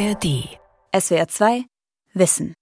ARD. SWR 2 Wissen.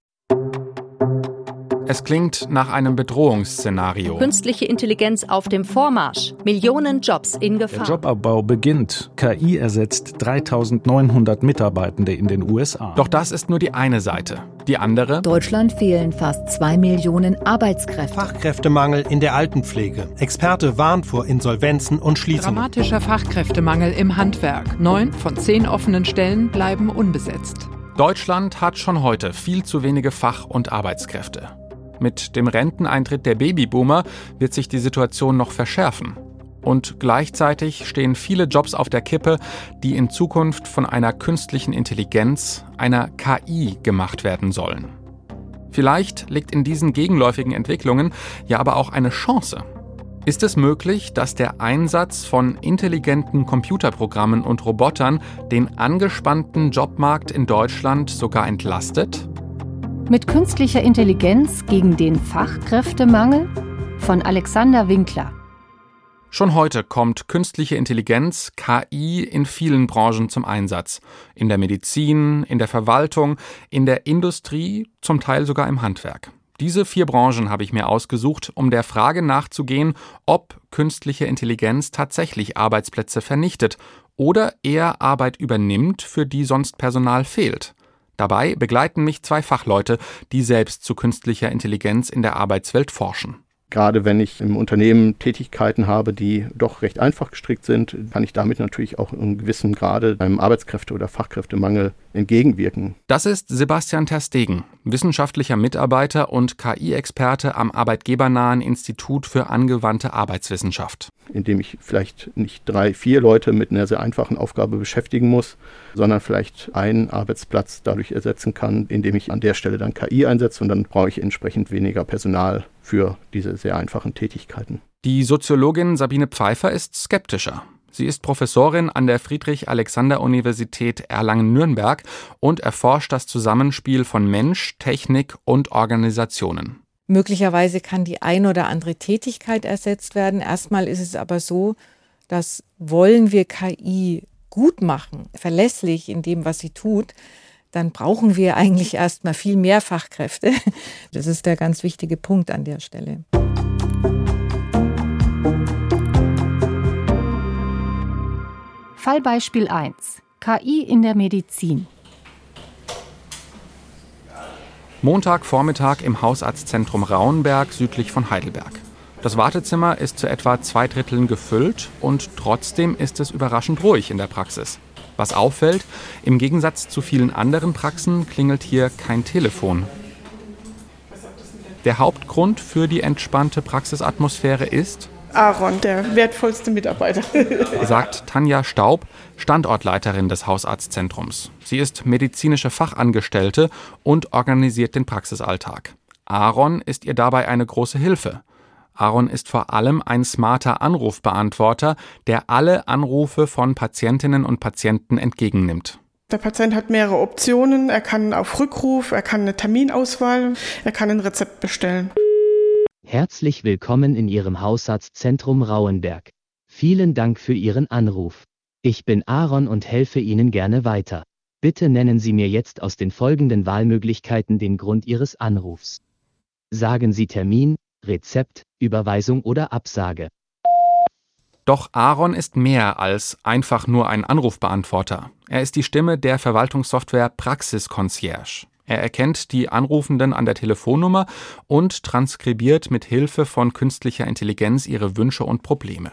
Es klingt nach einem Bedrohungsszenario. Künstliche Intelligenz auf dem Vormarsch. Millionen Jobs in Gefahr. Der Jobabbau beginnt. KI ersetzt 3900 Mitarbeitende in den USA. Doch das ist nur die eine Seite. Die andere? Deutschland fehlen fast zwei Millionen Arbeitskräfte. Fachkräftemangel in der Altenpflege. Experte warnt vor Insolvenzen und Schließungen. Dramatischer Fachkräftemangel im Handwerk. Neun von zehn offenen Stellen bleiben unbesetzt. Deutschland hat schon heute viel zu wenige Fach- und Arbeitskräfte. Mit dem Renteneintritt der Babyboomer wird sich die Situation noch verschärfen. Und gleichzeitig stehen viele Jobs auf der Kippe, die in Zukunft von einer künstlichen Intelligenz, einer KI, gemacht werden sollen. Vielleicht liegt in diesen gegenläufigen Entwicklungen ja aber auch eine Chance. Ist es möglich, dass der Einsatz von intelligenten Computerprogrammen und Robotern den angespannten Jobmarkt in Deutschland sogar entlastet? Mit künstlicher Intelligenz gegen den Fachkräftemangel von Alexander Winkler. Schon heute kommt künstliche Intelligenz, KI, in vielen Branchen zum Einsatz. In der Medizin, in der Verwaltung, in der Industrie, zum Teil sogar im Handwerk. Diese vier Branchen habe ich mir ausgesucht, um der Frage nachzugehen, ob künstliche Intelligenz tatsächlich Arbeitsplätze vernichtet oder eher Arbeit übernimmt, für die sonst Personal fehlt. Dabei begleiten mich zwei Fachleute, die selbst zu künstlicher Intelligenz in der Arbeitswelt forschen. Gerade wenn ich im Unternehmen Tätigkeiten habe, die doch recht einfach gestrickt sind, kann ich damit natürlich auch in gewissem Grade einem Arbeitskräfte- oder Fachkräftemangel entgegenwirken. Das ist Sebastian Terstegen, wissenschaftlicher Mitarbeiter und KI-Experte am arbeitgebernahen Institut für angewandte Arbeitswissenschaft. Indem ich vielleicht nicht drei, vier Leute mit einer sehr einfachen Aufgabe beschäftigen muss, sondern vielleicht einen Arbeitsplatz dadurch ersetzen kann, indem ich an der Stelle dann KI einsetze und dann brauche ich entsprechend weniger Personal für diese sehr einfachen Tätigkeiten. Die Soziologin Sabine Pfeiffer ist skeptischer. Sie ist Professorin an der Friedrich-Alexander-Universität Erlangen-Nürnberg und erforscht das Zusammenspiel von Mensch, Technik und Organisationen. Möglicherweise kann die ein oder andere Tätigkeit ersetzt werden. Erstmal ist es aber so, dass wollen wir KI gut machen, verlässlich in dem, was sie tut, dann brauchen wir eigentlich erstmal viel mehr Fachkräfte. Das ist der ganz wichtige Punkt an der Stelle. Fallbeispiel 1. KI in der Medizin. Montagvormittag im Hausarztzentrum Rauenberg südlich von Heidelberg. Das Wartezimmer ist zu etwa zwei Dritteln gefüllt und trotzdem ist es überraschend ruhig in der Praxis. Was auffällt, im Gegensatz zu vielen anderen Praxen klingelt hier kein Telefon. Der Hauptgrund für die entspannte Praxisatmosphäre ist, Aaron, der wertvollste Mitarbeiter. sagt Tanja Staub, Standortleiterin des Hausarztzentrums. Sie ist medizinische Fachangestellte und organisiert den Praxisalltag. Aaron ist ihr dabei eine große Hilfe. Aaron ist vor allem ein smarter Anrufbeantworter, der alle Anrufe von Patientinnen und Patienten entgegennimmt. Der Patient hat mehrere Optionen. Er kann auf Rückruf, er kann eine Terminauswahl, er kann ein Rezept bestellen. Herzlich willkommen in Ihrem Hausarztzentrum Rauenberg. Vielen Dank für Ihren Anruf. Ich bin Aaron und helfe Ihnen gerne weiter. Bitte nennen Sie mir jetzt aus den folgenden Wahlmöglichkeiten den Grund Ihres Anrufs. Sagen Sie Termin, Rezept, Überweisung oder Absage. Doch Aaron ist mehr als einfach nur ein Anrufbeantworter. Er ist die Stimme der Verwaltungssoftware Praxis Concierge. Er erkennt die Anrufenden an der Telefonnummer und transkribiert mit Hilfe von künstlicher Intelligenz ihre Wünsche und Probleme.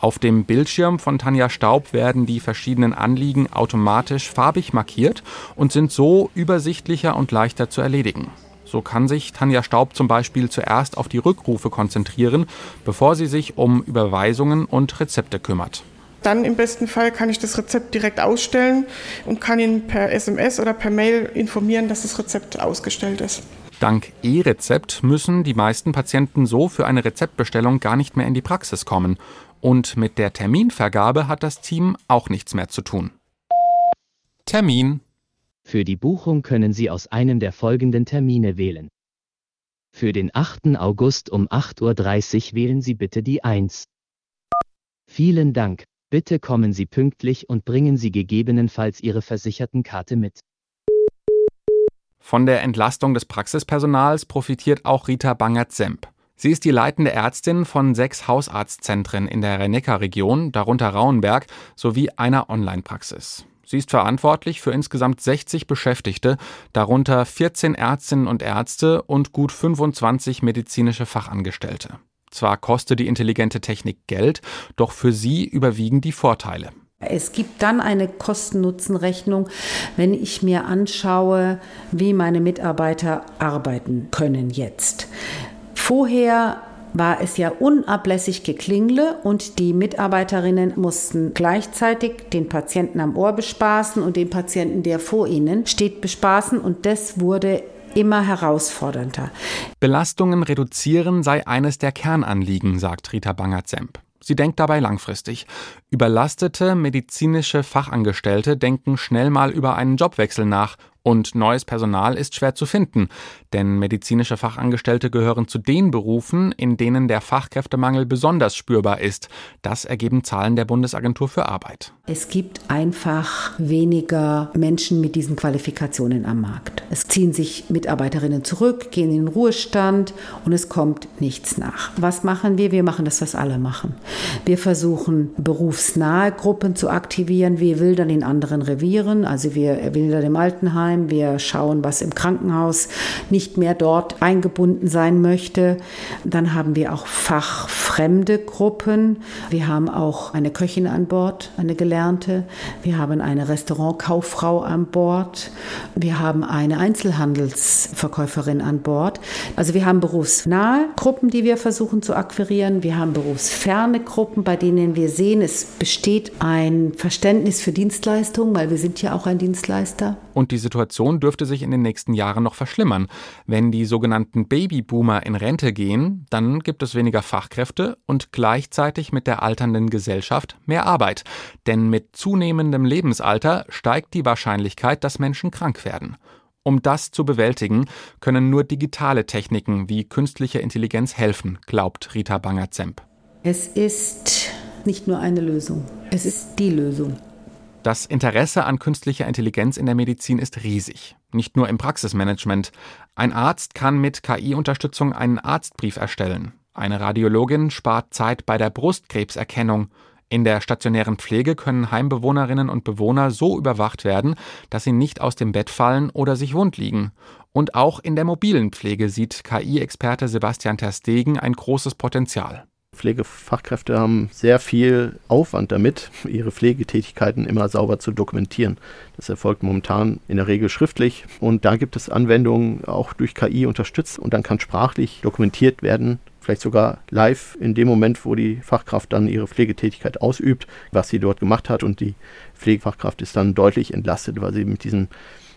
Auf dem Bildschirm von Tanja Staub werden die verschiedenen Anliegen automatisch farbig markiert und sind so übersichtlicher und leichter zu erledigen. So kann sich Tanja Staub zum Beispiel zuerst auf die Rückrufe konzentrieren, bevor sie sich um Überweisungen und Rezepte kümmert. Dann im besten Fall kann ich das Rezept direkt ausstellen und kann ihn per SMS oder per Mail informieren, dass das Rezept ausgestellt ist. Dank E-Rezept müssen die meisten Patienten so für eine Rezeptbestellung gar nicht mehr in die Praxis kommen. Und mit der Terminvergabe hat das Team auch nichts mehr zu tun. Termin. Für die Buchung können Sie aus einem der folgenden Termine wählen. Für den 8. August um 8.30 Uhr wählen Sie bitte die 1. Vielen Dank. Bitte kommen Sie pünktlich und bringen Sie gegebenenfalls Ihre Versichertenkarte mit. Von der Entlastung des Praxispersonals profitiert auch Rita Bangert-Semp. Sie ist die leitende Ärztin von sechs Hausarztzentren in der Rhein-Neckar-Region, darunter Rauenberg, sowie einer Online-Praxis. Sie ist verantwortlich für insgesamt 60 Beschäftigte, darunter 14 Ärztinnen und Ärzte und gut 25 medizinische Fachangestellte. Zwar kostet die intelligente Technik Geld, doch für sie überwiegen die Vorteile. Es gibt dann eine Kosten-Nutzen-Rechnung, wenn ich mir anschaue, wie meine Mitarbeiter arbeiten können jetzt. Vorher war es ja unablässig geklingle und die Mitarbeiterinnen mussten gleichzeitig den Patienten am Ohr bespaßen und den Patienten, der vor ihnen steht, bespaßen und das wurde immer herausfordernder. Belastungen reduzieren sei eines der Kernanliegen, sagt Rita Bangert-Semp. Sie denkt dabei langfristig. Überlastete medizinische Fachangestellte denken schnell mal über einen Jobwechsel nach und neues Personal ist schwer zu finden, denn medizinische Fachangestellte gehören zu den Berufen, in denen der Fachkräftemangel besonders spürbar ist. Das ergeben Zahlen der Bundesagentur für Arbeit. Es gibt einfach weniger Menschen mit diesen Qualifikationen am Markt. Es ziehen sich Mitarbeiterinnen zurück, gehen in den Ruhestand und es kommt nichts nach. Was machen wir? Wir machen das, was alle machen. Wir versuchen berufsnahe Gruppen zu aktivieren. Wir wildern in anderen Revieren, also wir wildern im Altenheim Altenheim. Wir schauen, was im Krankenhaus nicht mehr dort eingebunden sein möchte. Dann haben wir auch fachfremde Gruppen. Wir haben auch eine Köchin an Bord, eine gelernte. Wir haben eine Restaurantkauffrau an Bord. Wir haben eine Einzelhandelsverkäuferin an Bord. Also wir haben berufsnahe Gruppen, die wir versuchen zu akquirieren. Wir haben berufsferne Gruppen, bei denen wir sehen, es besteht ein Verständnis für Dienstleistungen, weil wir sind ja auch ein Dienstleister. Und die Situation dürfte sich in den nächsten Jahren noch verschlimmern. Wenn die sogenannten Babyboomer in Rente gehen, dann gibt es weniger Fachkräfte und gleichzeitig mit der alternden Gesellschaft mehr Arbeit. Denn mit zunehmendem Lebensalter steigt die Wahrscheinlichkeit, dass Menschen krank werden. Um das zu bewältigen, können nur digitale Techniken wie künstliche Intelligenz helfen, glaubt Rita Banger-Zemp. Es ist nicht nur eine Lösung, es ist die Lösung. Das Interesse an künstlicher Intelligenz in der Medizin ist riesig, nicht nur im Praxismanagement. Ein Arzt kann mit KI-Unterstützung einen Arztbrief erstellen. Eine Radiologin spart Zeit bei der Brustkrebserkennung. In der stationären Pflege können Heimbewohnerinnen und Bewohner so überwacht werden, dass sie nicht aus dem Bett fallen oder sich wund liegen. Und auch in der mobilen Pflege sieht KI-Experte Sebastian Terstegen ein großes Potenzial. Pflegefachkräfte haben sehr viel Aufwand damit, ihre Pflegetätigkeiten immer sauber zu dokumentieren. Das erfolgt momentan in der Regel schriftlich und da gibt es Anwendungen auch durch KI unterstützt und dann kann sprachlich dokumentiert werden, vielleicht sogar live in dem Moment, wo die Fachkraft dann ihre Pflegetätigkeit ausübt, was sie dort gemacht hat und die Pflegefachkraft ist dann deutlich entlastet, weil sie mit diesen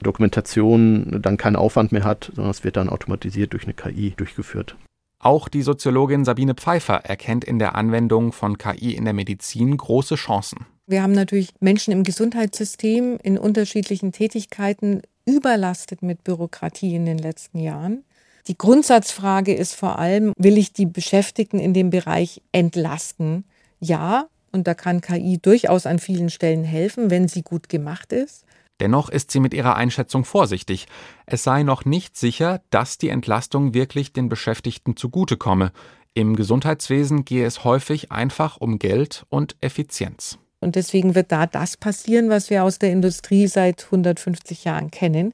Dokumentationen dann keinen Aufwand mehr hat, sondern es wird dann automatisiert durch eine KI durchgeführt. Auch die Soziologin Sabine Pfeiffer erkennt in der Anwendung von KI in der Medizin große Chancen. Wir haben natürlich Menschen im Gesundheitssystem in unterschiedlichen Tätigkeiten überlastet mit Bürokratie in den letzten Jahren. Die Grundsatzfrage ist vor allem, will ich die Beschäftigten in dem Bereich entlasten? Ja, und da kann KI durchaus an vielen Stellen helfen, wenn sie gut gemacht ist. Dennoch ist sie mit ihrer Einschätzung vorsichtig. Es sei noch nicht sicher, dass die Entlastung wirklich den Beschäftigten zugutekomme. Im Gesundheitswesen gehe es häufig einfach um Geld und Effizienz. Und deswegen wird da das passieren, was wir aus der Industrie seit 150 Jahren kennen.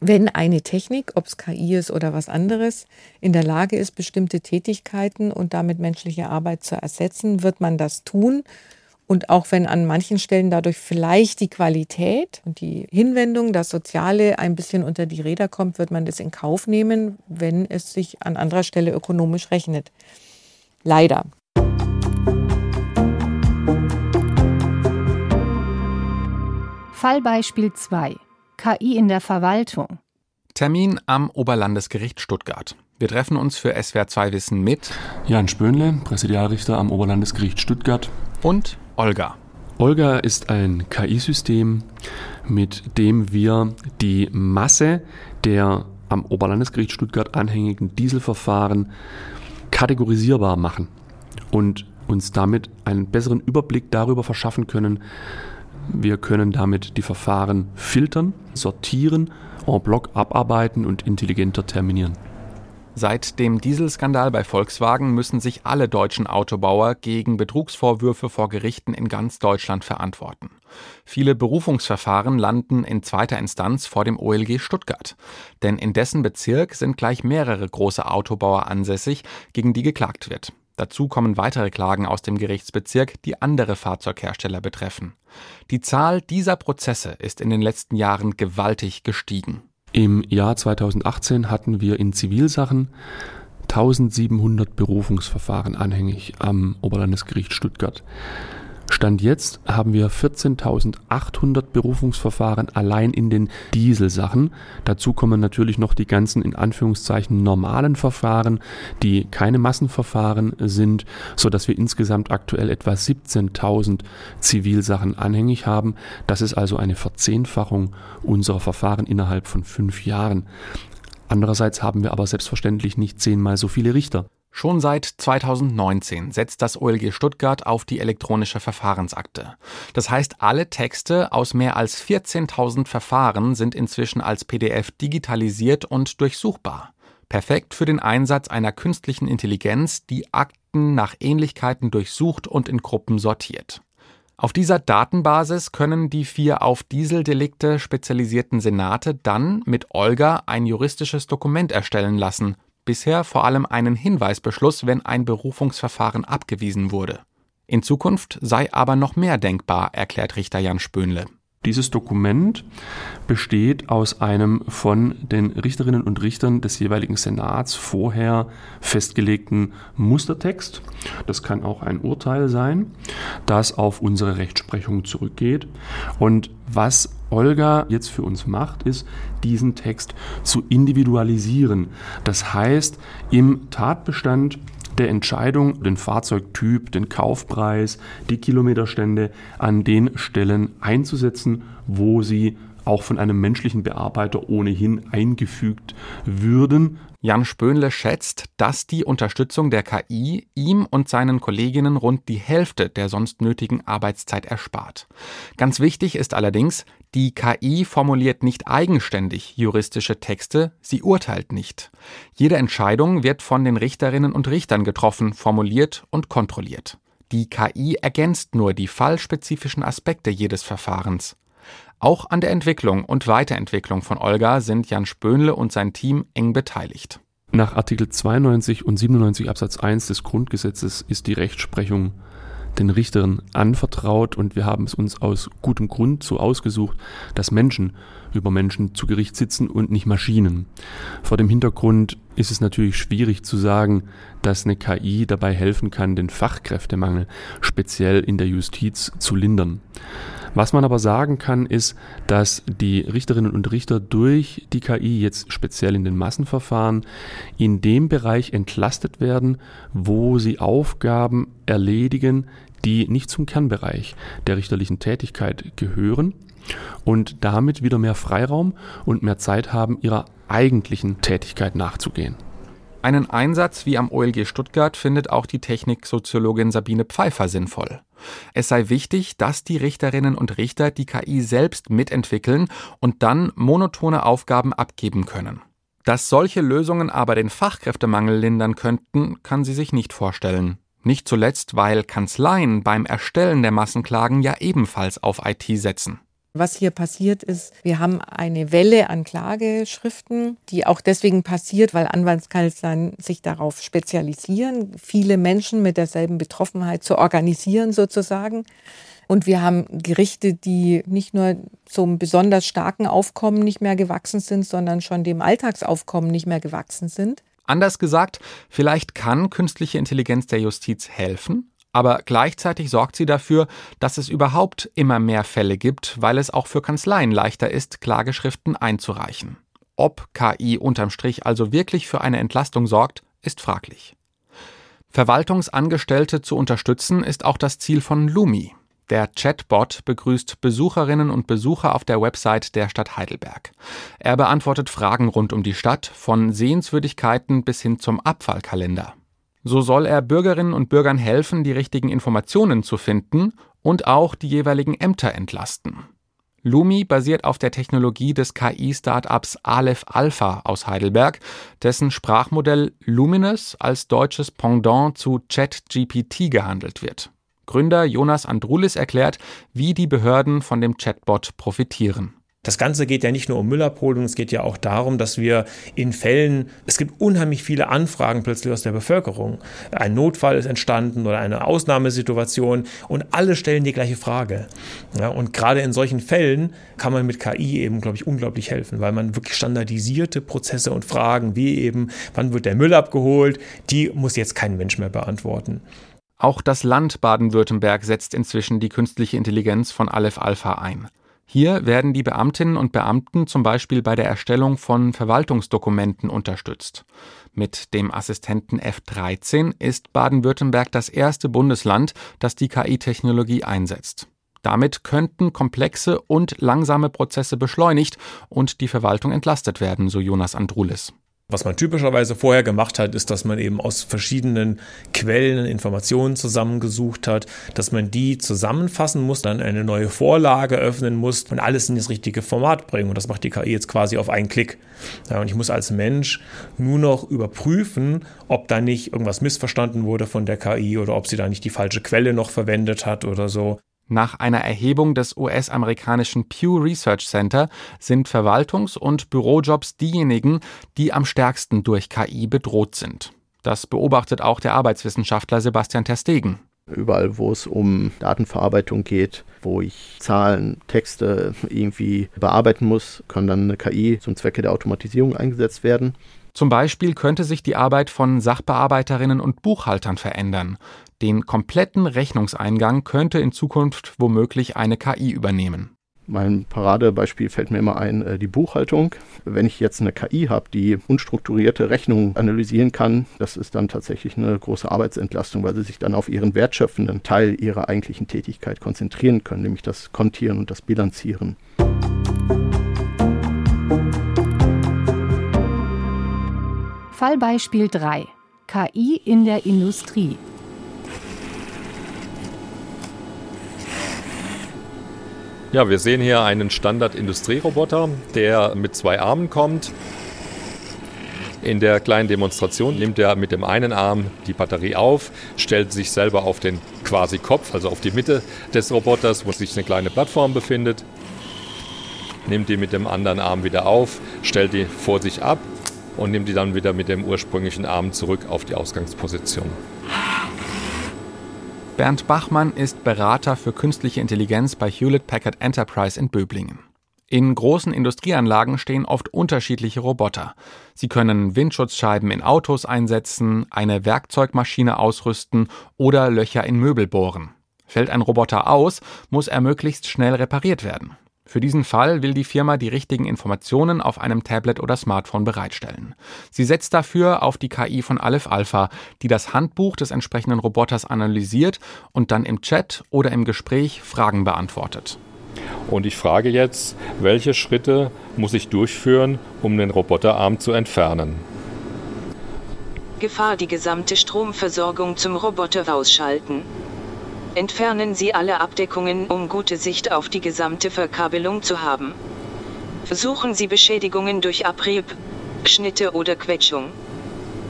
Wenn eine Technik, ob es KI ist oder was anderes, in der Lage ist, bestimmte Tätigkeiten und damit menschliche Arbeit zu ersetzen, wird man das tun. Und auch wenn an manchen Stellen dadurch vielleicht die Qualität und die Hinwendung, das Soziale ein bisschen unter die Räder kommt, wird man das in Kauf nehmen, wenn es sich an anderer Stelle ökonomisch rechnet. Leider. Fallbeispiel 2. KI in der Verwaltung. Termin am Oberlandesgericht Stuttgart. Wir treffen uns für SWR 2 Wissen mit Jan Spönle, Präsidialrichter am Oberlandesgericht Stuttgart. Und Olga. Olga ist ein KI-System, mit dem wir die Masse der am Oberlandesgericht Stuttgart anhängigen Dieselverfahren kategorisierbar machen und uns damit einen besseren Überblick darüber verschaffen können. Wir können damit die Verfahren filtern, sortieren, en bloc abarbeiten und intelligenter terminieren. Seit dem Dieselskandal bei Volkswagen müssen sich alle deutschen Autobauer gegen Betrugsvorwürfe vor Gerichten in ganz Deutschland verantworten. Viele Berufungsverfahren landen in zweiter Instanz vor dem OLG Stuttgart. Denn in dessen Bezirk sind gleich mehrere große Autobauer ansässig, gegen die geklagt wird. Dazu kommen weitere Klagen aus dem Gerichtsbezirk, die andere Fahrzeughersteller betreffen. Die Zahl dieser Prozesse ist in den letzten Jahren gewaltig gestiegen. Im Jahr 2018 hatten wir in Zivilsachen 1700 Berufungsverfahren anhängig am Oberlandesgericht Stuttgart. Stand jetzt haben wir 14.800 Berufungsverfahren allein in den Dieselsachen. Dazu kommen natürlich noch die ganzen in Anführungszeichen normalen Verfahren, die keine Massenverfahren sind, so dass wir insgesamt aktuell etwa 17.000 Zivilsachen anhängig haben. Das ist also eine Verzehnfachung unserer Verfahren innerhalb von fünf Jahren. Andererseits haben wir aber selbstverständlich nicht zehnmal so viele Richter. Schon seit 2019 setzt das OLG Stuttgart auf die elektronische Verfahrensakte. Das heißt, alle Texte aus mehr als 14.000 Verfahren sind inzwischen als PDF digitalisiert und durchsuchbar. Perfekt für den Einsatz einer künstlichen Intelligenz, die Akten nach Ähnlichkeiten durchsucht und in Gruppen sortiert. Auf dieser Datenbasis können die vier auf Dieseldelikte spezialisierten Senate dann mit Olga ein juristisches Dokument erstellen lassen, bisher vor allem einen Hinweisbeschluss, wenn ein Berufungsverfahren abgewiesen wurde. In Zukunft sei aber noch mehr denkbar, erklärt Richter Jan Spöhnle. Dieses Dokument besteht aus einem von den Richterinnen und Richtern des jeweiligen Senats vorher festgelegten Mustertext. Das kann auch ein Urteil sein, das auf unsere Rechtsprechung zurückgeht. Und was Olga jetzt für uns macht, ist, diesen Text zu individualisieren. Das heißt, im Tatbestand der Entscheidung, den Fahrzeugtyp, den Kaufpreis, die Kilometerstände an den Stellen einzusetzen, wo sie auch von einem menschlichen Bearbeiter ohnehin eingefügt würden. Jan Spöhnle schätzt, dass die Unterstützung der KI ihm und seinen Kolleginnen rund die Hälfte der sonst nötigen Arbeitszeit erspart. Ganz wichtig ist allerdings, die KI formuliert nicht eigenständig juristische Texte, sie urteilt nicht. Jede Entscheidung wird von den Richterinnen und Richtern getroffen, formuliert und kontrolliert. Die KI ergänzt nur die fallspezifischen Aspekte jedes Verfahrens. Auch an der Entwicklung und Weiterentwicklung von Olga sind Jan Spöhnle und sein Team eng beteiligt. Nach Artikel 92 und 97 Absatz 1 des Grundgesetzes ist die Rechtsprechung den Richtern anvertraut und wir haben es uns aus gutem Grund so ausgesucht, dass Menschen über Menschen zu Gericht sitzen und nicht Maschinen. Vor dem Hintergrund ist es natürlich schwierig zu sagen, dass eine KI dabei helfen kann, den Fachkräftemangel speziell in der Justiz zu lindern. Was man aber sagen kann, ist, dass die Richterinnen und Richter durch die KI jetzt speziell in den Massenverfahren in dem Bereich entlastet werden, wo sie Aufgaben erledigen, die nicht zum Kernbereich der richterlichen Tätigkeit gehören und damit wieder mehr Freiraum und mehr Zeit haben, ihrer eigentlichen Tätigkeit nachzugehen. Einen Einsatz wie am OLG Stuttgart findet auch die Techniksoziologin Sabine Pfeiffer sinnvoll. Es sei wichtig, dass die Richterinnen und Richter die KI selbst mitentwickeln und dann monotone Aufgaben abgeben können. Dass solche Lösungen aber den Fachkräftemangel lindern könnten, kann sie sich nicht vorstellen. Nicht zuletzt, weil Kanzleien beim Erstellen der Massenklagen ja ebenfalls auf IT setzen. Was hier passiert ist, wir haben eine Welle an Klageschriften, die auch deswegen passiert, weil Anwaltskanzleien sich darauf spezialisieren, viele Menschen mit derselben Betroffenheit zu organisieren sozusagen. Und wir haben Gerichte, die nicht nur zum besonders starken Aufkommen nicht mehr gewachsen sind, sondern schon dem Alltagsaufkommen nicht mehr gewachsen sind. Anders gesagt, vielleicht kann künstliche Intelligenz der Justiz helfen, aber gleichzeitig sorgt sie dafür, dass es überhaupt immer mehr Fälle gibt, weil es auch für Kanzleien leichter ist, Klageschriften einzureichen. Ob KI unterm Strich also wirklich für eine Entlastung sorgt, ist fraglich. Verwaltungsangestellte zu unterstützen ist auch das Ziel von Lumi. Der Chatbot begrüßt Besucherinnen und Besucher auf der Website der Stadt Heidelberg. Er beantwortet Fragen rund um die Stadt, von Sehenswürdigkeiten bis hin zum Abfallkalender. So soll er Bürgerinnen und Bürgern helfen, die richtigen Informationen zu finden und auch die jeweiligen Ämter entlasten. Lumi basiert auf der Technologie des KI-Startups Aleph Alpha aus Heidelberg, dessen Sprachmodell Luminous als deutsches Pendant zu ChatGPT gehandelt wird. Gründer Jonas Andrulis erklärt, wie die Behörden von dem Chatbot profitieren. Das Ganze geht ja nicht nur um Müllabholung, es geht ja auch darum, dass wir in Fällen, es gibt unheimlich viele Anfragen plötzlich aus der Bevölkerung. Ein Notfall ist entstanden oder eine Ausnahmesituation und alle stellen die gleiche Frage. Ja, und gerade in solchen Fällen kann man mit KI eben, glaube ich, unglaublich helfen, weil man wirklich standardisierte Prozesse und Fragen, wie eben, wann wird der Müll abgeholt, die muss jetzt kein Mensch mehr beantworten. Auch das Land Baden-Württemberg setzt inzwischen die künstliche Intelligenz von Aleph Alpha ein. Hier werden die Beamtinnen und Beamten zum Beispiel bei der Erstellung von Verwaltungsdokumenten unterstützt. Mit dem Assistenten F13 ist Baden-Württemberg das erste Bundesland, das die KI-Technologie einsetzt. Damit könnten komplexe und langsame Prozesse beschleunigt und die Verwaltung entlastet werden, so Jonas Andrulis. Was man typischerweise vorher gemacht hat, ist, dass man eben aus verschiedenen Quellen Informationen zusammengesucht hat, dass man die zusammenfassen muss, dann eine neue Vorlage öffnen muss und alles in das richtige Format bringen. Und das macht die KI jetzt quasi auf einen Klick. Ja, und ich muss als Mensch nur noch überprüfen, ob da nicht irgendwas missverstanden wurde von der KI oder ob sie da nicht die falsche Quelle noch verwendet hat oder so. Nach einer Erhebung des US-amerikanischen Pew Research Center sind Verwaltungs- und Bürojobs diejenigen, die am stärksten durch KI bedroht sind. Das beobachtet auch der Arbeitswissenschaftler Sebastian Terstegen. Überall, wo es um Datenverarbeitung geht, wo ich Zahlen, Texte irgendwie bearbeiten muss, kann dann eine KI zum Zwecke der Automatisierung eingesetzt werden. Zum Beispiel könnte sich die Arbeit von Sachbearbeiterinnen und Buchhaltern verändern. Den kompletten Rechnungseingang könnte in Zukunft womöglich eine KI übernehmen. Mein Paradebeispiel fällt mir immer ein, äh, die Buchhaltung. Wenn ich jetzt eine KI habe, die unstrukturierte Rechnungen analysieren kann, das ist dann tatsächlich eine große Arbeitsentlastung, weil sie sich dann auf ihren wertschöpfenden Teil ihrer eigentlichen Tätigkeit konzentrieren können, nämlich das Kontieren und das Bilanzieren. Fallbeispiel 3. KI in der Industrie. Ja, wir sehen hier einen Standard-Industrieroboter, der mit zwei Armen kommt. In der kleinen Demonstration nimmt er mit dem einen Arm die Batterie auf, stellt sich selber auf den quasi Kopf, also auf die Mitte des Roboters, wo sich eine kleine Plattform befindet, nimmt die mit dem anderen Arm wieder auf, stellt die vor sich ab und nimmt die dann wieder mit dem ursprünglichen Arm zurück auf die Ausgangsposition. Bernd Bachmann ist Berater für künstliche Intelligenz bei Hewlett Packard Enterprise in Böblingen. In großen Industrieanlagen stehen oft unterschiedliche Roboter. Sie können Windschutzscheiben in Autos einsetzen, eine Werkzeugmaschine ausrüsten oder Löcher in Möbel bohren. Fällt ein Roboter aus, muss er möglichst schnell repariert werden. Für diesen Fall will die Firma die richtigen Informationen auf einem Tablet oder Smartphone bereitstellen. Sie setzt dafür auf die KI von Aleph Alpha, die das Handbuch des entsprechenden Roboters analysiert und dann im Chat oder im Gespräch Fragen beantwortet. Und ich frage jetzt, welche Schritte muss ich durchführen, um den Roboterarm zu entfernen? Gefahr die gesamte Stromversorgung zum Roboter ausschalten. Entfernen Sie alle Abdeckungen, um gute Sicht auf die gesamte Verkabelung zu haben. Versuchen Sie Beschädigungen durch Abrieb, Schnitte oder Quetschung.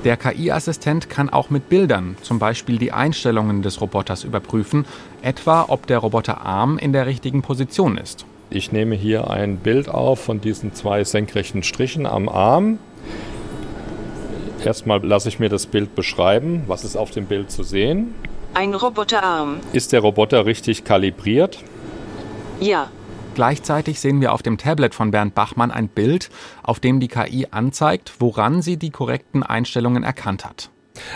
Der KI-Assistent kann auch mit Bildern, zum Beispiel die Einstellungen des Roboters, überprüfen, etwa ob der Roboterarm in der richtigen Position ist. Ich nehme hier ein Bild auf von diesen zwei senkrechten Strichen am Arm. Erstmal lasse ich mir das Bild beschreiben. Was ist auf dem Bild zu sehen? Ein Roboterarm. Ist der Roboter richtig kalibriert? Ja. Gleichzeitig sehen wir auf dem Tablet von Bernd Bachmann ein Bild, auf dem die KI anzeigt, woran sie die korrekten Einstellungen erkannt hat.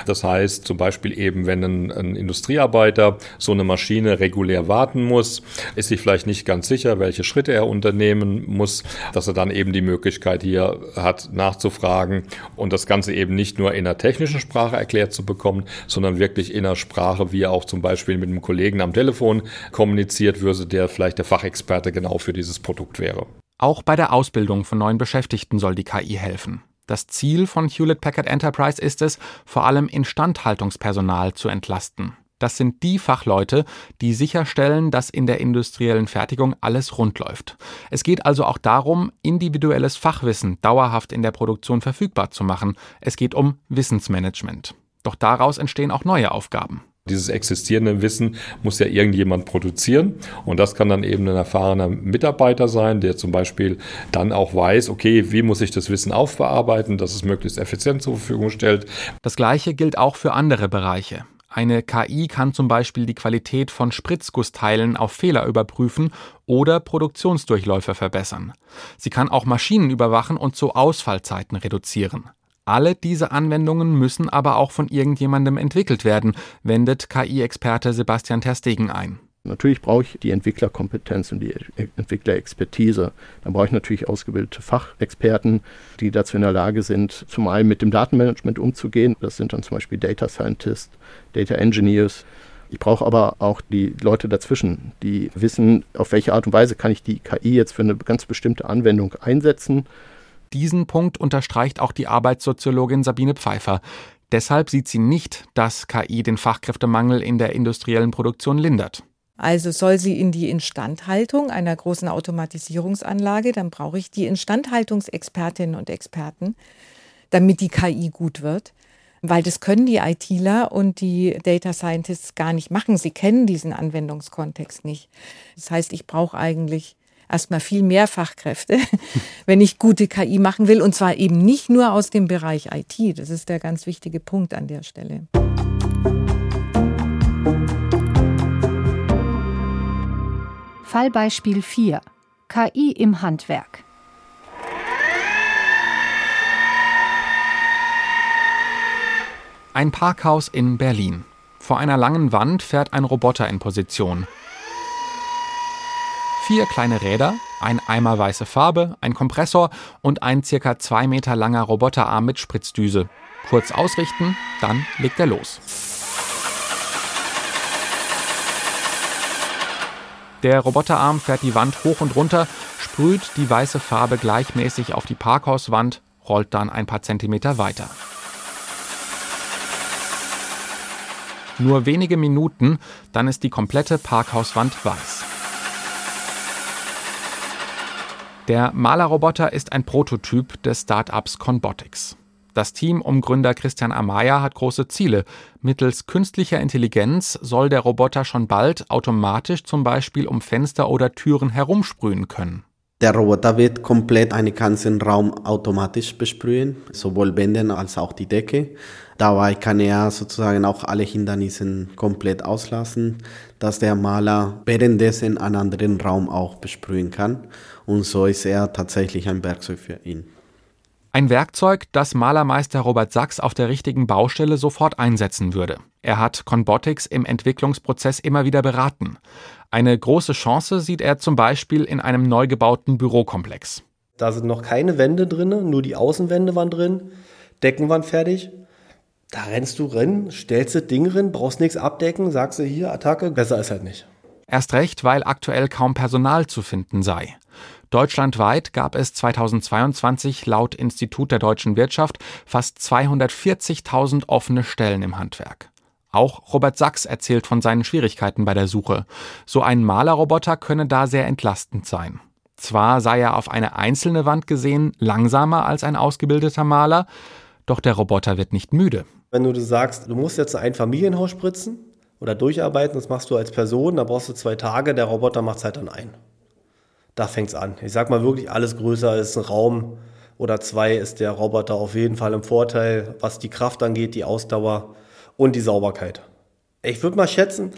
Das heißt zum Beispiel eben, wenn ein, ein, Industriearbeiter so eine Maschine regulär warten muss, ist sich vielleicht nicht ganz sicher, welche Schritte er unternehmen muss, dass er dann eben die Möglichkeit hier hat, nachzufragen und das Ganze eben nicht nur in der technischen Sprache erklärt zu bekommen, sondern wirklich in einer Sprache, wie er auch zum Beispiel mit einem Kollegen am Telefon kommuniziert würde, der vielleicht der Fachexperte genau für dieses Produkt wäre. Auch bei der Ausbildung von neuen Beschäftigten soll die KI helfen. Das Ziel von Hewlett Packard Enterprise ist es, vor allem Instandhaltungspersonal zu entlasten. Das sind die Fachleute, die sicherstellen, dass in der industriellen Fertigung alles rund läuft. Es geht also auch darum, individuelles Fachwissen dauerhaft in der Produktion verfügbar zu machen. Es geht um Wissensmanagement. Doch daraus entstehen auch neue Aufgaben. Dieses existierende Wissen muss ja irgendjemand produzieren und das kann dann eben ein erfahrener Mitarbeiter sein, der zum Beispiel dann auch weiß, okay, wie muss ich das Wissen aufbearbeiten, dass es möglichst effizient zur Verfügung stellt. Das gleiche gilt auch für andere Bereiche. Eine KI kann zum Beispiel die Qualität von Spritzgussteilen auf Fehler überprüfen oder Produktionsdurchläufe verbessern. Sie kann auch Maschinen überwachen und so Ausfallzeiten reduzieren. Alle diese Anwendungen müssen aber auch von irgendjemandem entwickelt werden, wendet KI-Experte Sebastian Terstegen ein. Natürlich brauche ich die Entwicklerkompetenz und die Entwicklerexpertise. Dann brauche ich natürlich ausgebildete Fachexperten, die dazu in der Lage sind, zum einen mit dem Datenmanagement umzugehen. Das sind dann zum Beispiel Data Scientists, Data Engineers. Ich brauche aber auch die Leute dazwischen, die wissen, auf welche Art und Weise kann ich die KI jetzt für eine ganz bestimmte Anwendung einsetzen. Diesen Punkt unterstreicht auch die Arbeitssoziologin Sabine Pfeiffer. Deshalb sieht sie nicht, dass KI den Fachkräftemangel in der industriellen Produktion lindert. Also soll sie in die Instandhaltung einer großen Automatisierungsanlage, dann brauche ich die Instandhaltungsexpertinnen und Experten, damit die KI gut wird. Weil das können die ITler und die Data Scientists gar nicht machen. Sie kennen diesen Anwendungskontext nicht. Das heißt, ich brauche eigentlich erstmal viel mehr Fachkräfte, wenn ich gute KI machen will. Und zwar eben nicht nur aus dem Bereich IT. Das ist der ganz wichtige Punkt an der Stelle. Fallbeispiel 4. KI im Handwerk. Ein Parkhaus in Berlin. Vor einer langen Wand fährt ein Roboter in Position. Vier kleine Räder, ein Eimer weiße Farbe, ein Kompressor und ein circa zwei Meter langer Roboterarm mit Spritzdüse. Kurz ausrichten, dann legt er los. Der Roboterarm fährt die Wand hoch und runter, sprüht die weiße Farbe gleichmäßig auf die Parkhauswand, rollt dann ein paar Zentimeter weiter. Nur wenige Minuten, dann ist die komplette Parkhauswand weiß. Der Malerroboter ist ein Prototyp des Startups Conbotics. Das Team um Gründer Christian Amaya hat große Ziele. Mittels künstlicher Intelligenz soll der Roboter schon bald automatisch zum Beispiel um Fenster oder Türen herumsprühen können. Der Roboter wird komplett einen ganzen Raum automatisch besprühen, sowohl Wände als auch die Decke. Dabei kann er sozusagen auch alle Hindernisse komplett auslassen, dass der Maler währenddessen einen anderen Raum auch besprühen kann. Und so ist er tatsächlich ein Werkzeug für ihn. Ein Werkzeug, das Malermeister Robert Sachs auf der richtigen Baustelle sofort einsetzen würde. Er hat Conbotics im Entwicklungsprozess immer wieder beraten. Eine große Chance sieht er zum Beispiel in einem neu gebauten Bürokomplex. Da sind noch keine Wände drin, nur die Außenwände waren drin, Decken waren fertig. Da rennst du rein, stellst das Ding rein, brauchst nichts abdecken, sagst du hier, Attacke, besser ist halt nicht. Erst recht, weil aktuell kaum Personal zu finden sei. Deutschlandweit gab es 2022 laut Institut der deutschen Wirtschaft fast 240.000 offene Stellen im Handwerk. Auch Robert Sachs erzählt von seinen Schwierigkeiten bei der Suche. So ein Malerroboter könne da sehr entlastend sein. Zwar sei er auf eine einzelne Wand gesehen langsamer als ein ausgebildeter Maler, doch der Roboter wird nicht müde. Wenn du sagst, du musst jetzt ein Familienhaus spritzen oder durcharbeiten, das machst du als Person, da brauchst du zwei Tage, der Roboter macht es halt dann ein da fängt es an. Ich sag mal wirklich, alles größer ist ein Raum oder zwei ist der Roboter auf jeden Fall im Vorteil, was die Kraft angeht, die Ausdauer und die Sauberkeit. Ich würde mal schätzen,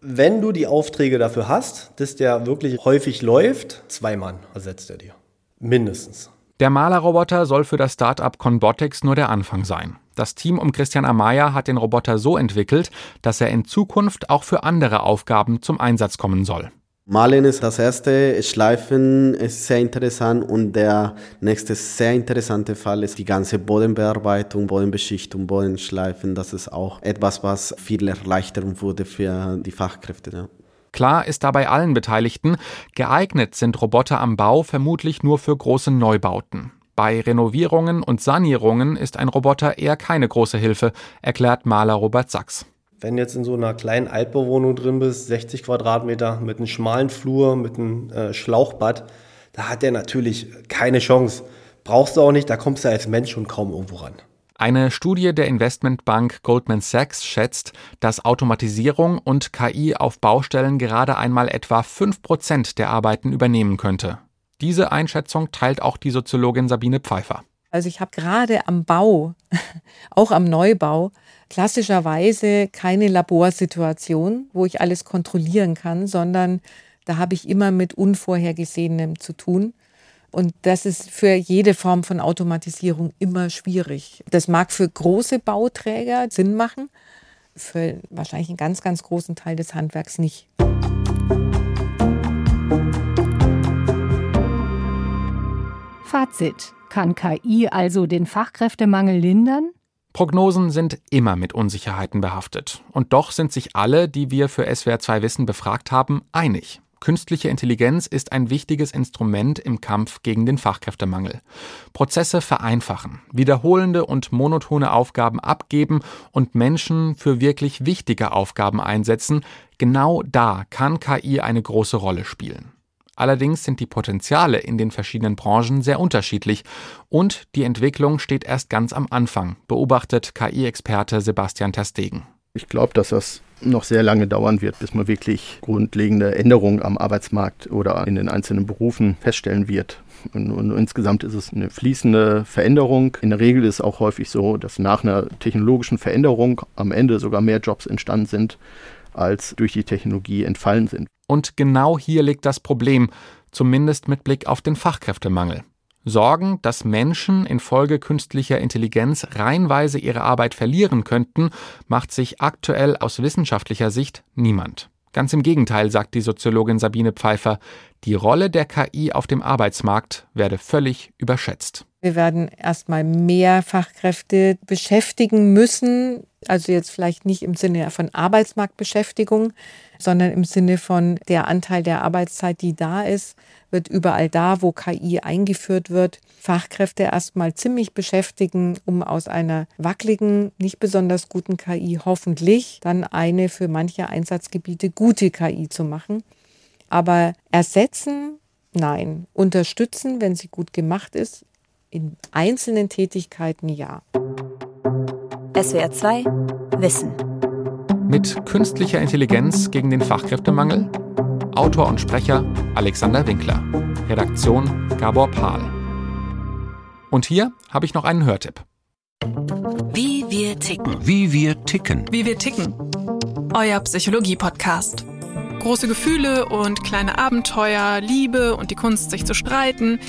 wenn du die Aufträge dafür hast, dass der wirklich häufig läuft, zwei Mann ersetzt er dir. Mindestens. Der Malerroboter soll für das Startup Conbotics nur der Anfang sein. Das Team um Christian Amaya hat den Roboter so entwickelt, dass er in Zukunft auch für andere Aufgaben zum Einsatz kommen soll. Malen ist das erste, Schleifen ist sehr interessant und der nächste sehr interessante Fall ist die ganze Bodenbearbeitung, Bodenbeschichtung, Bodenschleifen. Das ist auch etwas, was viel erleichtern wurde für die Fachkräfte. Ja. Klar ist dabei allen Beteiligten, geeignet sind Roboter am Bau vermutlich nur für große Neubauten. Bei Renovierungen und Sanierungen ist ein Roboter eher keine große Hilfe, erklärt Maler Robert Sachs. Wenn jetzt in so einer kleinen Altbauwohnung drin bist, 60 Quadratmeter, mit einem schmalen Flur, mit einem äh, Schlauchbad, da hat der natürlich keine Chance. Brauchst du auch nicht, da kommst du als Mensch schon kaum irgendwo ran. Eine Studie der Investmentbank Goldman Sachs schätzt, dass Automatisierung und KI auf Baustellen gerade einmal etwa 5% der Arbeiten übernehmen könnte. Diese Einschätzung teilt auch die Soziologin Sabine Pfeiffer. Also ich habe gerade am Bau, auch am Neubau, klassischerweise keine Laborsituation, wo ich alles kontrollieren kann, sondern da habe ich immer mit Unvorhergesehenem zu tun. Und das ist für jede Form von Automatisierung immer schwierig. Das mag für große Bauträger Sinn machen, für wahrscheinlich einen ganz, ganz großen Teil des Handwerks nicht. Fazit. Kann KI also den Fachkräftemangel lindern? Prognosen sind immer mit Unsicherheiten behaftet. Und doch sind sich alle, die wir für SWR2 Wissen befragt haben, einig. Künstliche Intelligenz ist ein wichtiges Instrument im Kampf gegen den Fachkräftemangel. Prozesse vereinfachen, wiederholende und monotone Aufgaben abgeben und Menschen für wirklich wichtige Aufgaben einsetzen, genau da kann KI eine große Rolle spielen. Allerdings sind die Potenziale in den verschiedenen Branchen sehr unterschiedlich und die Entwicklung steht erst ganz am Anfang, beobachtet KI-Experte Sebastian Terstegen. Ich glaube, dass das noch sehr lange dauern wird, bis man wirklich grundlegende Änderungen am Arbeitsmarkt oder in den einzelnen Berufen feststellen wird. Und, und, insgesamt ist es eine fließende Veränderung. In der Regel ist es auch häufig so, dass nach einer technologischen Veränderung am Ende sogar mehr Jobs entstanden sind, als durch die Technologie entfallen sind. Und genau hier liegt das Problem, zumindest mit Blick auf den Fachkräftemangel. Sorgen, dass Menschen infolge künstlicher Intelligenz reihenweise ihre Arbeit verlieren könnten, macht sich aktuell aus wissenschaftlicher Sicht niemand. Ganz im Gegenteil, sagt die Soziologin Sabine Pfeiffer, die Rolle der KI auf dem Arbeitsmarkt werde völlig überschätzt. Wir werden erstmal mehr Fachkräfte beschäftigen müssen, also jetzt vielleicht nicht im Sinne von Arbeitsmarktbeschäftigung, sondern im Sinne von der Anteil der Arbeitszeit, die da ist, wird überall da, wo KI eingeführt wird, Fachkräfte erstmal ziemlich beschäftigen, um aus einer wackeligen, nicht besonders guten KI hoffentlich dann eine für manche Einsatzgebiete gute KI zu machen. Aber ersetzen, nein. Unterstützen, wenn sie gut gemacht ist, in einzelnen Tätigkeiten ja. SWR 2 Wissen. Mit künstlicher Intelligenz gegen den Fachkräftemangel? Autor und Sprecher Alexander Winkler. Redaktion Gabor Pahl. Und hier habe ich noch einen Hörtipp. Wie wir ticken. Wie wir ticken. Wie wir ticken. Euer Psychologie-Podcast. Große Gefühle und kleine Abenteuer, Liebe und die Kunst, sich zu streiten –